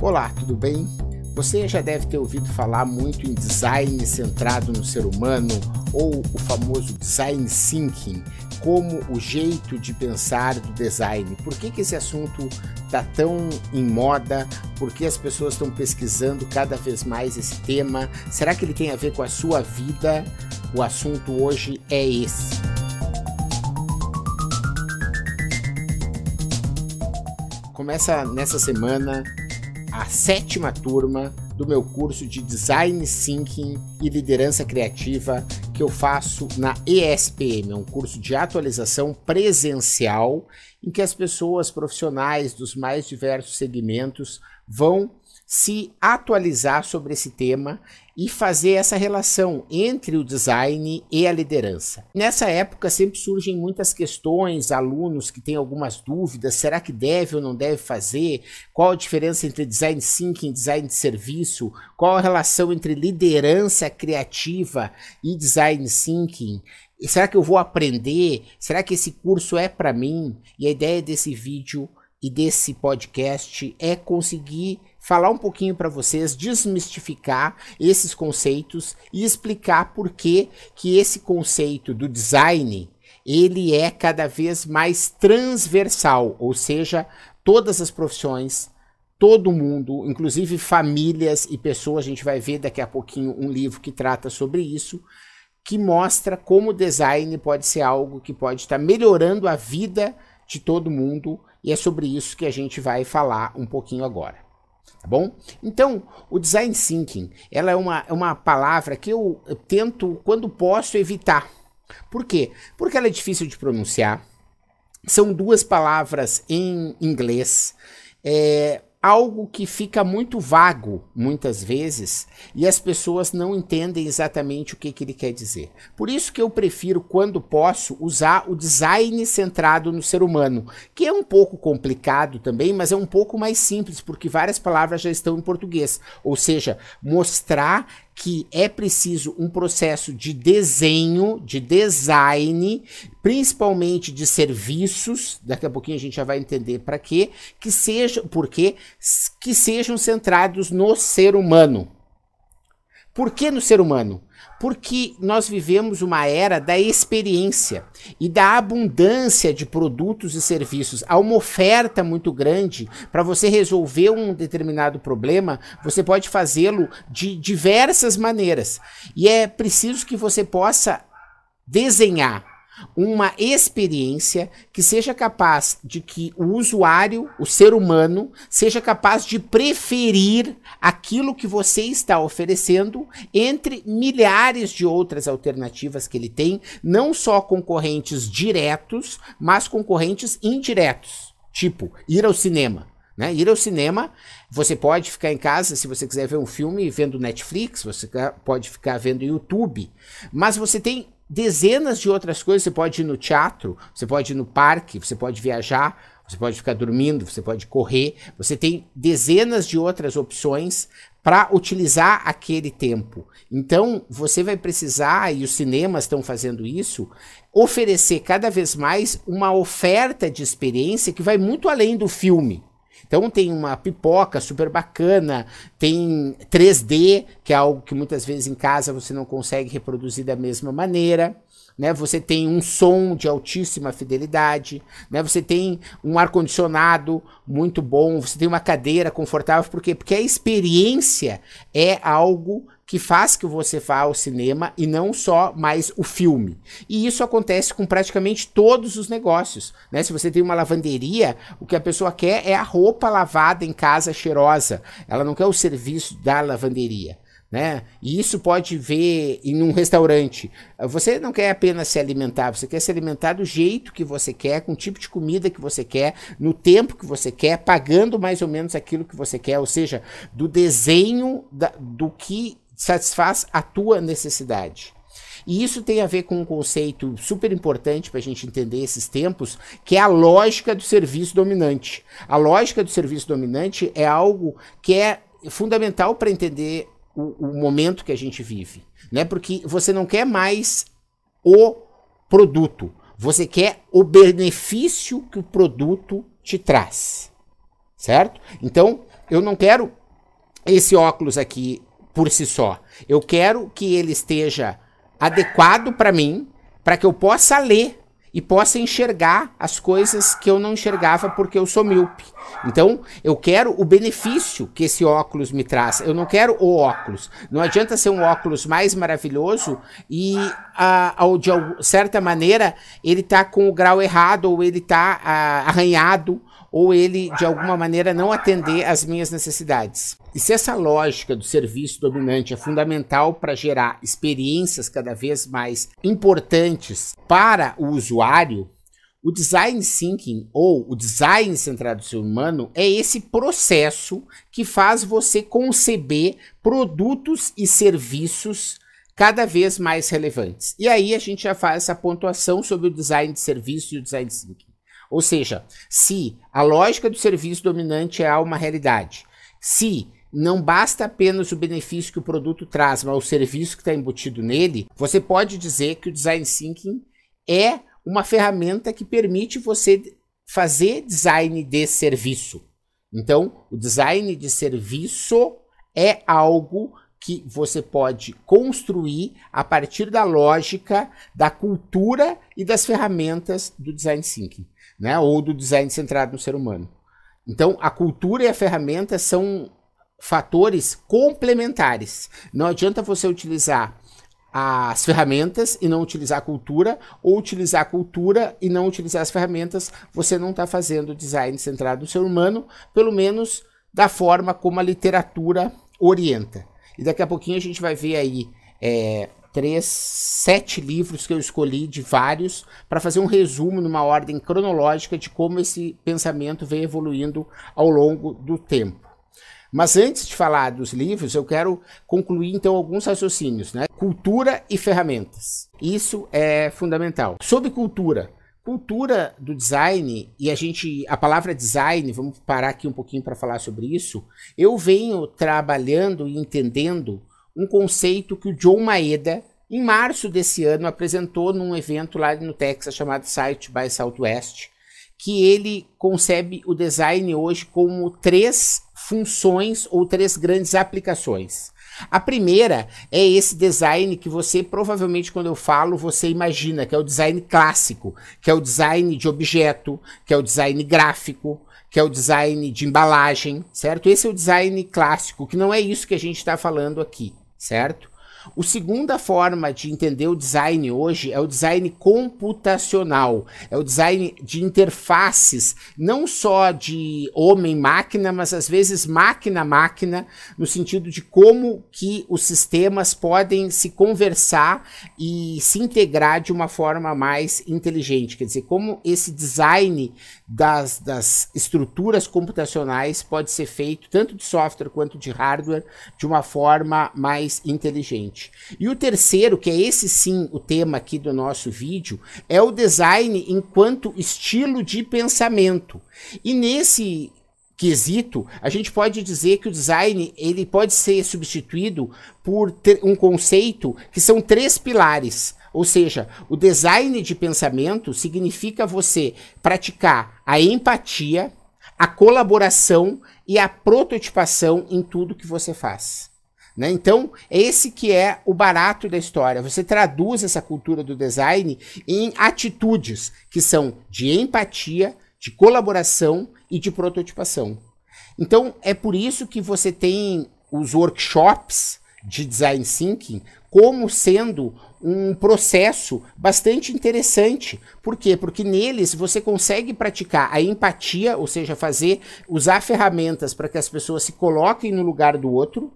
Olá, tudo bem? Você já deve ter ouvido falar muito em design centrado no ser humano ou o famoso design thinking, como o jeito de pensar do design. Por que, que esse assunto está tão em moda? Por que as pessoas estão pesquisando cada vez mais esse tema? Será que ele tem a ver com a sua vida? O assunto hoje é esse. Começa nessa semana a sétima turma do meu curso de Design Thinking e Liderança Criativa que eu faço na ESPM, é um curso de atualização presencial em que as pessoas profissionais dos mais diversos segmentos vão se atualizar sobre esse tema e fazer essa relação entre o design e a liderança. Nessa época sempre surgem muitas questões, alunos que têm algumas dúvidas, será que deve ou não deve fazer? Qual a diferença entre design thinking e design de serviço? Qual a relação entre liderança criativa e design thinking? Será que eu vou aprender? Será que esse curso é para mim? E a ideia desse vídeo e desse podcast é conseguir falar um pouquinho para vocês, desmistificar esses conceitos e explicar por que que esse conceito do design ele é cada vez mais transversal, ou seja, todas as profissões, todo mundo, inclusive famílias e pessoas, a gente vai ver daqui a pouquinho um livro que trata sobre isso, que mostra como o design pode ser algo que pode estar melhorando a vida de todo mundo, e é sobre isso que a gente vai falar um pouquinho agora. Tá bom? Então, o design thinking, ela é uma, é uma palavra que eu, eu tento, quando posso, evitar. Por quê? Porque ela é difícil de pronunciar. São duas palavras em inglês. É, algo que fica muito vago muitas vezes e as pessoas não entendem exatamente o que, que ele quer dizer. Por isso que eu prefiro, quando posso, usar o design centrado no ser humano, que é um pouco complicado também, mas é um pouco mais simples, porque várias palavras já estão em português. Ou seja, mostrar que é preciso um processo de desenho, de design, principalmente de serviços, daqui a pouquinho a gente já vai entender para quê, que sejam, porque que sejam centrados no ser humano. Por que no ser humano? Porque nós vivemos uma era da experiência e da abundância de produtos e serviços. Há uma oferta muito grande para você resolver um determinado problema, você pode fazê-lo de diversas maneiras. E é preciso que você possa desenhar uma experiência que seja capaz de que o usuário, o ser humano, seja capaz de preferir aquilo que você está oferecendo entre milhares de outras alternativas que ele tem, não só concorrentes diretos, mas concorrentes indiretos, tipo ir ao cinema. Né? Ir ao cinema, você pode ficar em casa se você quiser ver um filme vendo Netflix, você pode ficar vendo YouTube, mas você tem dezenas de outras coisas. Você pode ir no teatro, você pode ir no parque, você pode viajar, você pode ficar dormindo, você pode correr. Você tem dezenas de outras opções para utilizar aquele tempo. Então, você vai precisar, e os cinemas estão fazendo isso, oferecer cada vez mais uma oferta de experiência que vai muito além do filme. Então tem uma pipoca super bacana, tem 3D, que é algo que muitas vezes em casa você não consegue reproduzir da mesma maneira. Né, você tem um som de altíssima fidelidade, né, você tem um ar-condicionado muito bom, você tem uma cadeira confortável, por quê? Porque a experiência é algo que faz que você vá ao cinema e não só mais o filme. E isso acontece com praticamente todos os negócios. Né? Se você tem uma lavanderia, o que a pessoa quer é a roupa lavada em casa cheirosa. Ela não quer o serviço da lavanderia. Né? E isso pode ver em um restaurante. Você não quer apenas se alimentar, você quer se alimentar do jeito que você quer, com o tipo de comida que você quer, no tempo que você quer, pagando mais ou menos aquilo que você quer, ou seja, do desenho da, do que satisfaz a tua necessidade. E isso tem a ver com um conceito super importante para a gente entender esses tempos, que é a lógica do serviço dominante. A lógica do serviço dominante é algo que é fundamental para entender o, o, momento que a gente vive, né? Porque você não quer mais o produto, você quer o benefício que o produto te traz, certo? Então eu não quero esse óculos aqui por si só. Eu quero que ele esteja adequado para mim, para que eu possa ler e possa enxergar as coisas que eu não enxergava porque eu sou míope. Então, eu quero o benefício que esse óculos me traz. Eu não quero o óculos. Não adianta ser um óculos mais maravilhoso e, a, a, de certa maneira, ele está com o grau errado ou ele está arranhado ou ele, de alguma maneira, não atender às minhas necessidades. E se essa lógica do serviço dominante é fundamental para gerar experiências cada vez mais importantes para o usuário, o design thinking ou o design centrado no ser humano é esse processo que faz você conceber produtos e serviços cada vez mais relevantes. E aí a gente já faz essa pontuação sobre o design de serviço e o design thinking. Ou seja, se a lógica do serviço dominante é uma realidade, se não basta apenas o benefício que o produto traz, mas o serviço que está embutido nele, você pode dizer que o design thinking é uma ferramenta que permite você fazer design de serviço. Então, o design de serviço é algo que você pode construir a partir da lógica, da cultura e das ferramentas do design thinking né? ou do design centrado no ser humano. Então, a cultura e a ferramenta são fatores complementares. Não adianta você utilizar as ferramentas e não utilizar a cultura, ou utilizar a cultura e não utilizar as ferramentas, você não está fazendo design centrado no ser humano, pelo menos da forma como a literatura orienta. E daqui a pouquinho a gente vai ver aí é, três, sete livros que eu escolhi de vários para fazer um resumo numa ordem cronológica de como esse pensamento vem evoluindo ao longo do tempo. Mas antes de falar dos livros, eu quero concluir então alguns raciocínios, né? Cultura e ferramentas. Isso é fundamental. Sobre cultura, cultura do design e a gente a palavra design, vamos parar aqui um pouquinho para falar sobre isso. Eu venho trabalhando e entendendo um conceito que o John Maeda, em março desse ano, apresentou num evento lá no Texas chamado Site by Southwest, que ele concebe o design hoje como três funções ou três grandes aplicações. A primeira é esse design que você provavelmente quando eu falo você imagina, que é o design clássico, que é o design de objeto, que é o design gráfico, que é o design de embalagem, certo? Esse é o design clássico, que não é isso que a gente está falando aqui certo? O segunda forma de entender o design hoje é o design computacional, é o design de interfaces, não só de homem-máquina, mas às vezes máquina-máquina, no sentido de como que os sistemas podem se conversar e se integrar de uma forma mais inteligente, quer dizer, como esse design das, das estruturas computacionais pode ser feito, tanto de software quanto de hardware, de uma forma mais inteligente. E o terceiro, que é esse sim o tema aqui do nosso vídeo, é o design enquanto estilo de pensamento. E nesse quesito, a gente pode dizer que o design ele pode ser substituído por um conceito que são três pilares. Ou seja, o design de pensamento significa você praticar a empatia, a colaboração e a prototipação em tudo que você faz. Né? Então, é esse que é o barato da história. Você traduz essa cultura do design em atitudes que são de empatia, de colaboração e de prototipação. Então, é por isso que você tem os workshops de design thinking como sendo um processo bastante interessante. Por quê? Porque neles você consegue praticar a empatia, ou seja, fazer usar ferramentas para que as pessoas se coloquem no lugar do outro,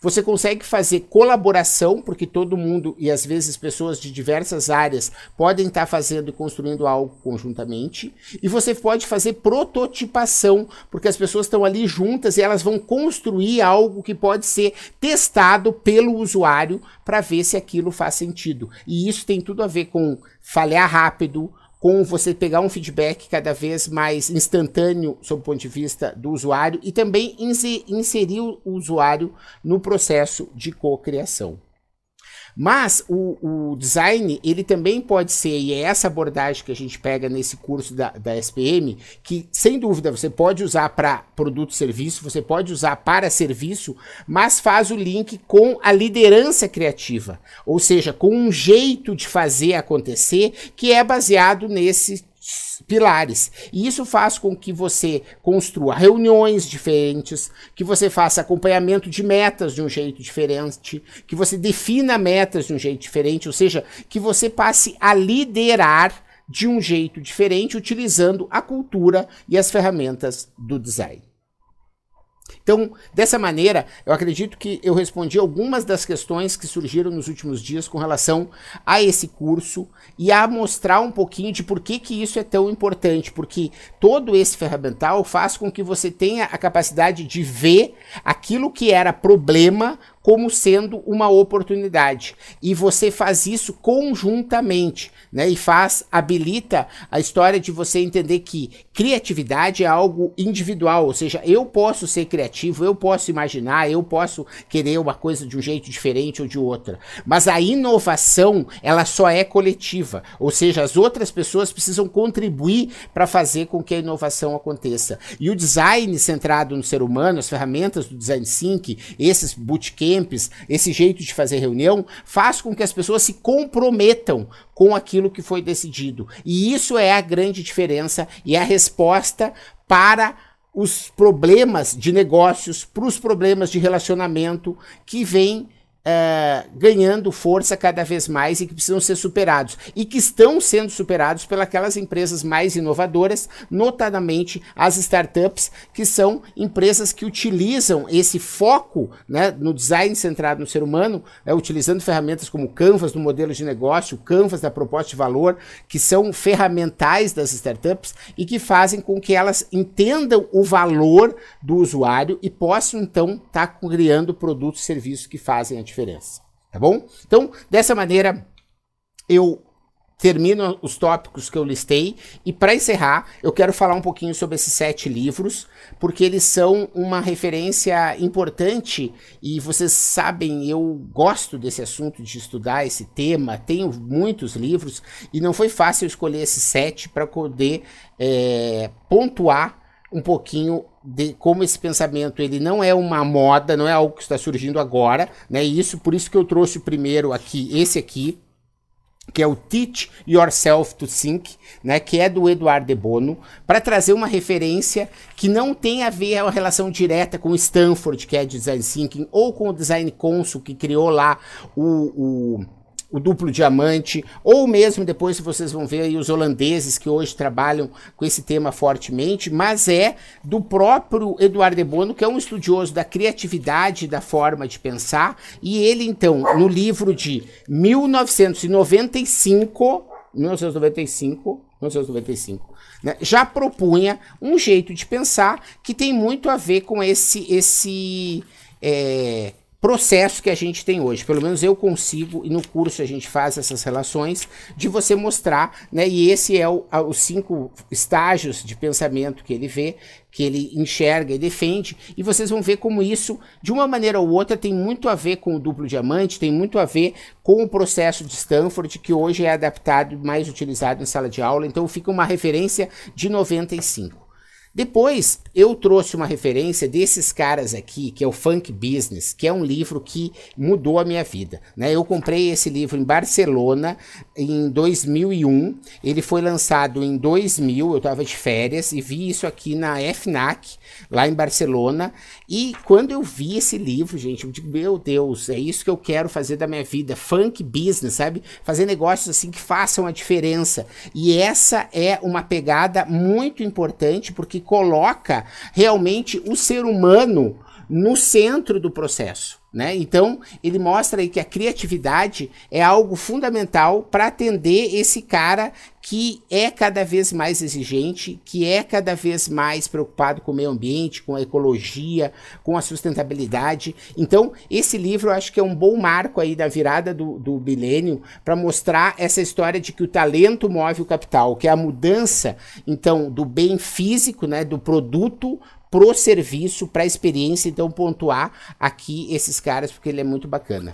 você consegue fazer colaboração, porque todo mundo e às vezes pessoas de diversas áreas podem estar fazendo e construindo algo conjuntamente. E você pode fazer prototipação, porque as pessoas estão ali juntas e elas vão construir algo que pode ser testado pelo usuário para ver se aquilo faz sentido. E isso tem tudo a ver com falhar rápido, com você pegar um feedback cada vez mais instantâneo sob o ponto de vista do usuário e também inserir o usuário no processo de cocriação. Mas o, o, design, ele também pode ser, e é essa abordagem que a gente pega nesse curso da, da SPM, que sem dúvida você pode usar para produto e serviço, você pode usar para serviço, mas faz o link com a liderança criativa, ou seja, com um jeito de fazer acontecer que é baseado nesse pilares. E isso faz com que você construa reuniões diferentes, que você faça acompanhamento de metas de um jeito diferente, que você defina metas de um jeito diferente, ou seja, que você passe a liderar de um jeito diferente utilizando a cultura e as ferramentas do design. Então, dessa maneira, eu acredito que eu respondi algumas das questões que surgiram nos últimos dias com relação a esse curso e a mostrar um pouquinho de por que, que isso é tão importante, porque todo esse ferramental faz com que você tenha a capacidade de ver aquilo que era problema como sendo uma oportunidade. E você faz isso conjuntamente, né? E faz, habilita a história de você entender que criatividade é algo individual, ou seja, eu posso ser criativo, eu posso imaginar, eu posso querer uma coisa de um jeito diferente ou de outra. Mas a inovação, ela só é coletiva, ou seja, as outras pessoas precisam contribuir para fazer com que a inovação aconteça. E o design centrado no ser humano, as ferramentas do design thinking, esses bootcamps bootcamps, esse jeito de fazer reunião, faz com que as pessoas se comprometam com aquilo que foi decidido. E isso é a grande diferença e a resposta para os problemas de negócios, para os problemas de relacionamento que vêm Uh, ganhando força cada vez mais e que precisam ser superados. E que estão sendo superados pelas empresas mais inovadoras, notadamente as startups, que são empresas que utilizam esse foco né, no design centrado no ser humano, né, utilizando ferramentas como Canvas do modelo de negócio, Canvas da proposta de valor, que são ferramentais das startups e que fazem com que elas entendam o valor do usuário e possam então estar tá criando produtos e serviços que fazem a diferença, tá bom? Então, dessa maneira, eu termino os tópicos que eu listei e para encerrar, eu quero falar um pouquinho sobre esses sete livros, porque eles são uma referência importante e vocês sabem, eu gosto desse assunto de estudar esse tema, tenho muitos livros e não foi fácil escolher esses sete para poder é, pontuar um pouquinho de como esse pensamento ele não é uma moda, não é algo que está surgindo agora, né? E isso por isso que eu trouxe primeiro aqui, esse aqui, que é o Teach Yourself to Think, né, que é do Eduardo de Bono, para trazer uma referência que não tem a ver a relação direta com Stanford, que é Design Thinking, ou com o Design Consul, que criou lá o, o o duplo diamante, ou mesmo depois vocês vão ver aí os holandeses que hoje trabalham com esse tema fortemente, mas é do próprio Eduardo de Bono, que é um estudioso da criatividade, da forma de pensar, e ele então, no livro de 1995, 1995, 1995, né, já propunha um jeito de pensar que tem muito a ver com esse esse é, processo que a gente tem hoje. Pelo menos eu consigo, e no curso a gente faz essas relações, de você mostrar, né? E esse é o, os cinco estágios de pensamento que ele vê, que ele enxerga e defende, e vocês vão ver como isso, de uma maneira ou outra, tem muito a ver com o duplo diamante, tem muito a ver com o processo de Stanford, que hoje é adaptado, mais utilizado em sala de aula, então fica uma referência de 95. Depois eu trouxe uma referência desses caras aqui, que é o Funk Business, que é um livro que mudou a minha vida. Né? Eu comprei esse livro em Barcelona em 2001, ele foi lançado em 2000, eu estava de férias e vi isso aqui na FNAC, lá em Barcelona. E quando eu vi esse livro, gente, eu digo, meu Deus, é isso que eu quero fazer da minha vida. Funk business, sabe? Fazer negócios assim que façam a diferença. E essa é uma pegada muito importante porque coloca realmente o ser humano no centro do processo. Né? Então, ele mostra aí que a criatividade é algo fundamental para atender esse cara que é cada vez mais exigente, que é cada vez mais preocupado com o meio ambiente, com a ecologia, com a sustentabilidade. Então, esse livro eu acho que é um bom marco aí da virada do, do milênio para mostrar essa história de que o talento move o capital, que é a mudança, então, do bem físico, né, do produto pro serviço, pra experiência, então pontuar aqui esses caras, porque ele é muito bacana.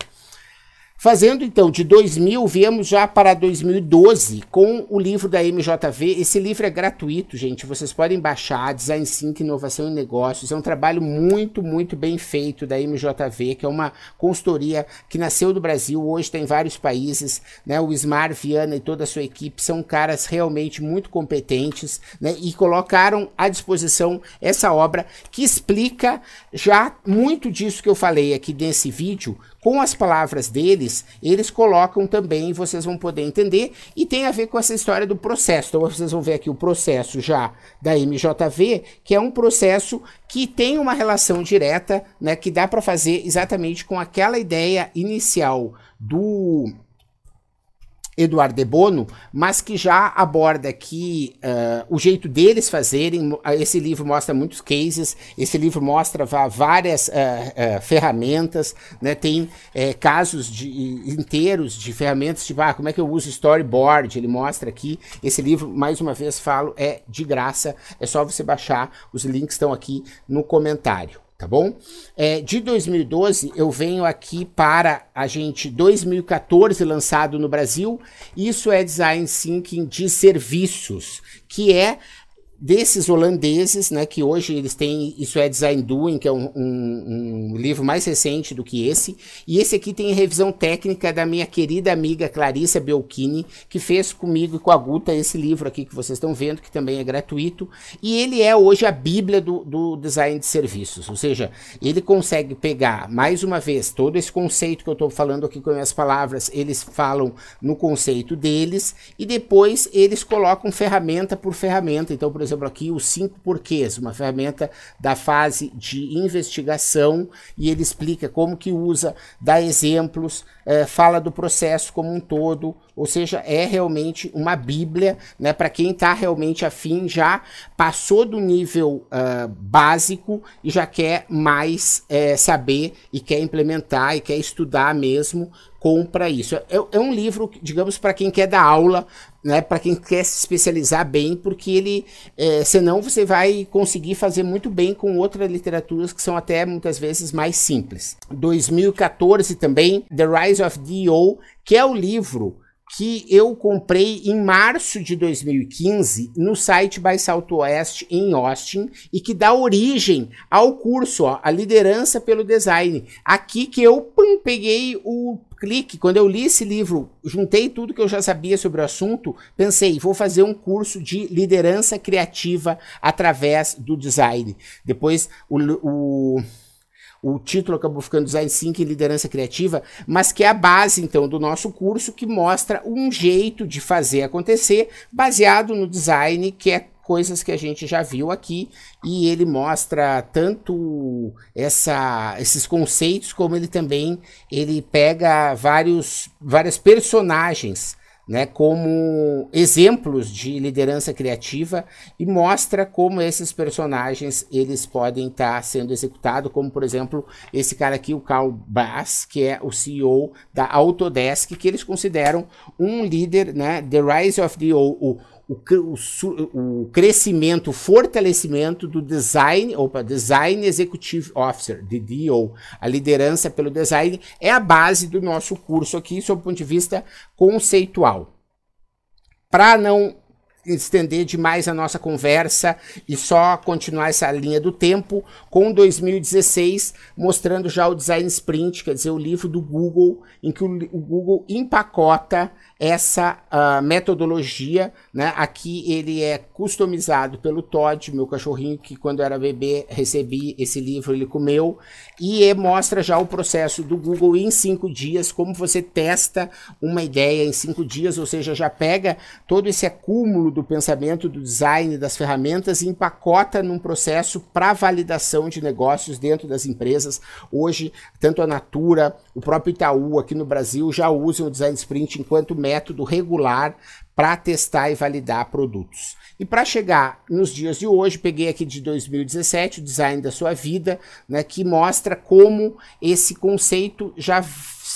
Fazendo então de 2000, viemos já para 2012 com o livro da MJV. Esse livro é gratuito, gente. Vocês podem baixar Design Sync Inovação em Negócios. É um trabalho muito, muito bem feito da MJV, que é uma consultoria que nasceu do Brasil, hoje tem vários países. Né? O Ismar Viana e toda a sua equipe são caras realmente muito competentes né? e colocaram à disposição essa obra que explica já muito disso que eu falei aqui nesse vídeo com as palavras deles, eles colocam também, vocês vão poder entender, e tem a ver com essa história do processo. Então vocês vão ver aqui o processo já da MJV, que é um processo que tem uma relação direta, né, que dá para fazer exatamente com aquela ideia inicial do Eduardo de Bono, mas que já aborda aqui uh, o jeito deles fazerem. Esse livro mostra muitos cases, esse livro mostra várias uh, uh, ferramentas, né? tem casos de, inteiros de ferramentas, tipo, ah, como é que eu uso storyboard? Ele mostra aqui. Esse livro, mais uma vez falo, é de graça, é só você baixar, os links estão aqui no comentário tá bom? É, de 2012 eu venho aqui para a gente 2014 lançado no Brasil. Isso é design thinking de serviços, que é desses holandeses, né, que hoje eles têm, isso é Design Doing, que é um, um, um, livro mais recente do que esse, e esse aqui tem revisão técnica da minha querida amiga Clarissa Belchini, que fez comigo e com a Guta esse livro aqui que vocês estão vendo, que também é gratuito, e ele é hoje a bíblia do, do design de serviços, ou seja, ele consegue pegar, mais uma vez, todo esse conceito que eu estou falando aqui com as palavras, eles falam no conceito deles, e depois eles colocam ferramenta por ferramenta, então, por exemplo, aqui os cinco porquês, uma ferramenta da fase de investigação, e ele explica como que usa, dá exemplos, é, fala do processo como um todo, ou seja, é realmente uma bíblia, né, para quem está realmente afim, já passou do nível uh, básico e já quer mais é, saber e quer implementar e quer estudar mesmo, compra isso. É, é um livro, digamos, para quem quer dar aula, né, para quem quer se especializar bem, porque ele, é, senão você vai conseguir fazer muito bem com outras literaturas que são até muitas vezes mais simples. 2014 também, The Rise of D.O., que é o livro que eu comprei em março de 2015 no site by Southwest em Austin e que dá origem ao curso, ó, a liderança pelo design. Aqui que eu pum, peguei o clique, quando eu li esse livro, juntei tudo que eu já sabia sobre o assunto, pensei, vou fazer um curso de liderança criativa através do design. Depois o, o o título acabou ficando Design Thinking e Liderança Criativa, mas que é a base, então, do nosso curso, que mostra um jeito de fazer acontecer, baseado no design, que é coisas que a gente já viu aqui, e ele mostra tanto essa, esses conceitos, como ele também ele pega vários, várias personagens né, como exemplos de liderança criativa e mostra como esses personagens eles podem estar tá sendo executados, como por exemplo esse cara aqui, o Carl Bass, que é o CEO da Autodesk, que eles consideram um líder, né, The Rise of the o, o, o, o crescimento, o fortalecimento do design, opa, Design Executive Officer, DDO, a liderança pelo design, é a base do nosso curso aqui, sob o ponto de vista conceitual. Para não estender demais a nossa conversa e só continuar essa linha do tempo com 2016 mostrando já o Design Sprint, quer dizer, o livro do Google em que o, o Google empacota essa uh, metodologia, né? Aqui ele é customizado pelo Todd, meu cachorrinho que quando era bebê recebi esse livro, ele comeu e mostra já o processo do Google em cinco dias, como você testa uma ideia em cinco dias, ou seja, já pega todo esse acúmulo do pensamento, do design, das ferramentas e empacota num processo para validação de negócios dentro das empresas. Hoje, tanto a Natura, o próprio Itaú aqui no Brasil já usam o Design Sprint enquanto método regular para testar e validar produtos. E para chegar nos dias de hoje, peguei aqui de 2017 o design da sua vida, né, que mostra como esse conceito já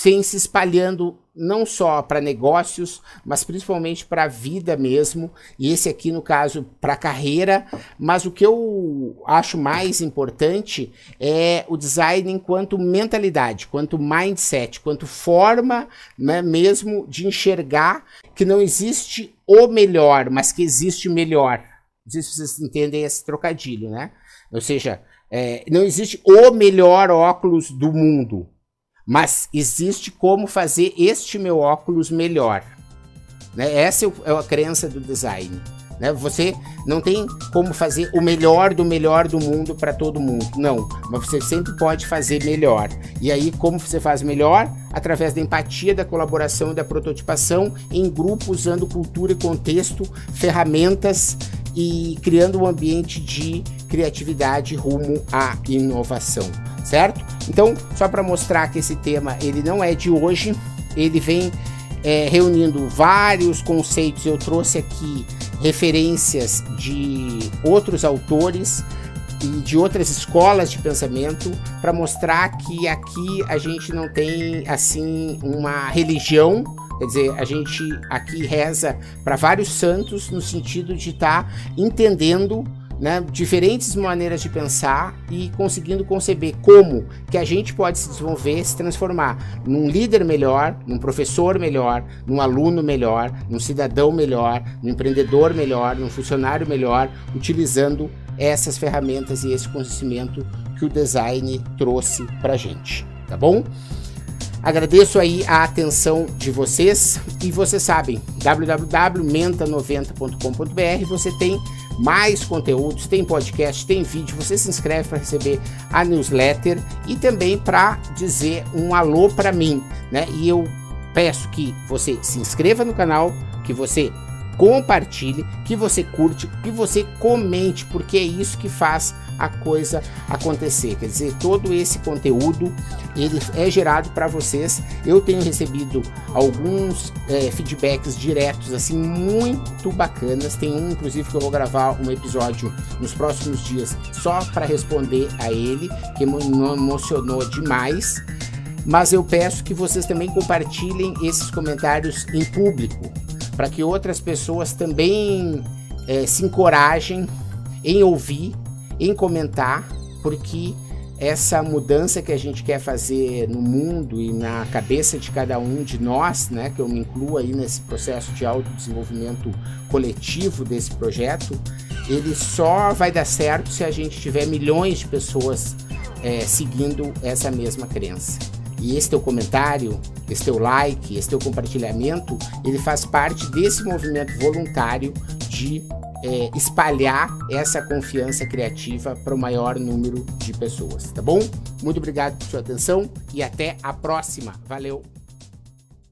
vem se espalhando não só para negócios, mas principalmente para a vida mesmo. E esse aqui, no caso, para a carreira. Mas o que eu acho mais importante é o design enquanto mentalidade, quanto mindset, quanto forma né, mesmo de enxergar que não existe o melhor, mas que existe melhor. Não sei se vocês entendem esse trocadilho, né? Ou seja, é, não existe o melhor óculos do mundo, mas existe como fazer este meu óculos melhor. Né? Essa é, é a crença do design. Né? Você não tem como fazer o melhor do melhor do mundo para todo mundo. Não, mas você sempre pode fazer melhor. E aí, como você faz melhor? Através da empatia, da colaboração e da prototipação em grupo, usando cultura e contexto, ferramentas e criando um ambiente de criatividade rumo à inovação, certo? Então, só para mostrar que esse tema ele não é de hoje, ele vem é, reunindo vários conceitos. Eu trouxe aqui referências de outros autores e de outras escolas de pensamento para mostrar que aqui a gente não tem assim uma religião Quer dizer, a gente aqui reza para vários santos no sentido de estar tá entendendo né, diferentes maneiras de pensar e conseguindo conceber como que a gente pode se desenvolver, se transformar num líder melhor, num professor melhor, num aluno melhor, num cidadão melhor, num empreendedor melhor, num funcionário melhor, utilizando essas ferramentas e esse conhecimento que o design trouxe para gente, tá bom? Agradeço aí a atenção de vocês e vocês sabem, www.menta90.com.br você tem mais conteúdos, tem podcast, tem vídeo, você se inscreve para receber a newsletter e também para dizer um alô para mim, né? E eu peço que você se inscreva no canal, que você compartilhe, que você curte, que você comente, porque é isso que faz a coisa acontecer. Quer dizer, todo esse conteúdo ele é gerado para vocês. Eu tenho recebido alguns é, feedbacks diretos assim muito bacanas. Tem um inclusive que eu vou gravar um episódio nos próximos dias só para responder a ele, que me emocionou demais. Mas eu peço que vocês também compartilhem esses comentários em público, para que outras pessoas também é, se encorajem em ouvir em comentar, porque essa mudança que a gente quer fazer no mundo e na cabeça de cada um de nós, né, que eu me incluo aí nesse processo de autodesenvolvimento coletivo desse projeto, ele só vai dar certo se a gente tiver milhões de pessoas é, seguindo essa mesma crença. E esse teu comentário, esse teu like, esse teu compartilhamento, ele faz parte desse movimento voluntário de é, espalhar essa confiança criativa para o maior número de pessoas, tá bom? Muito obrigado por sua atenção e até a próxima. Valeu!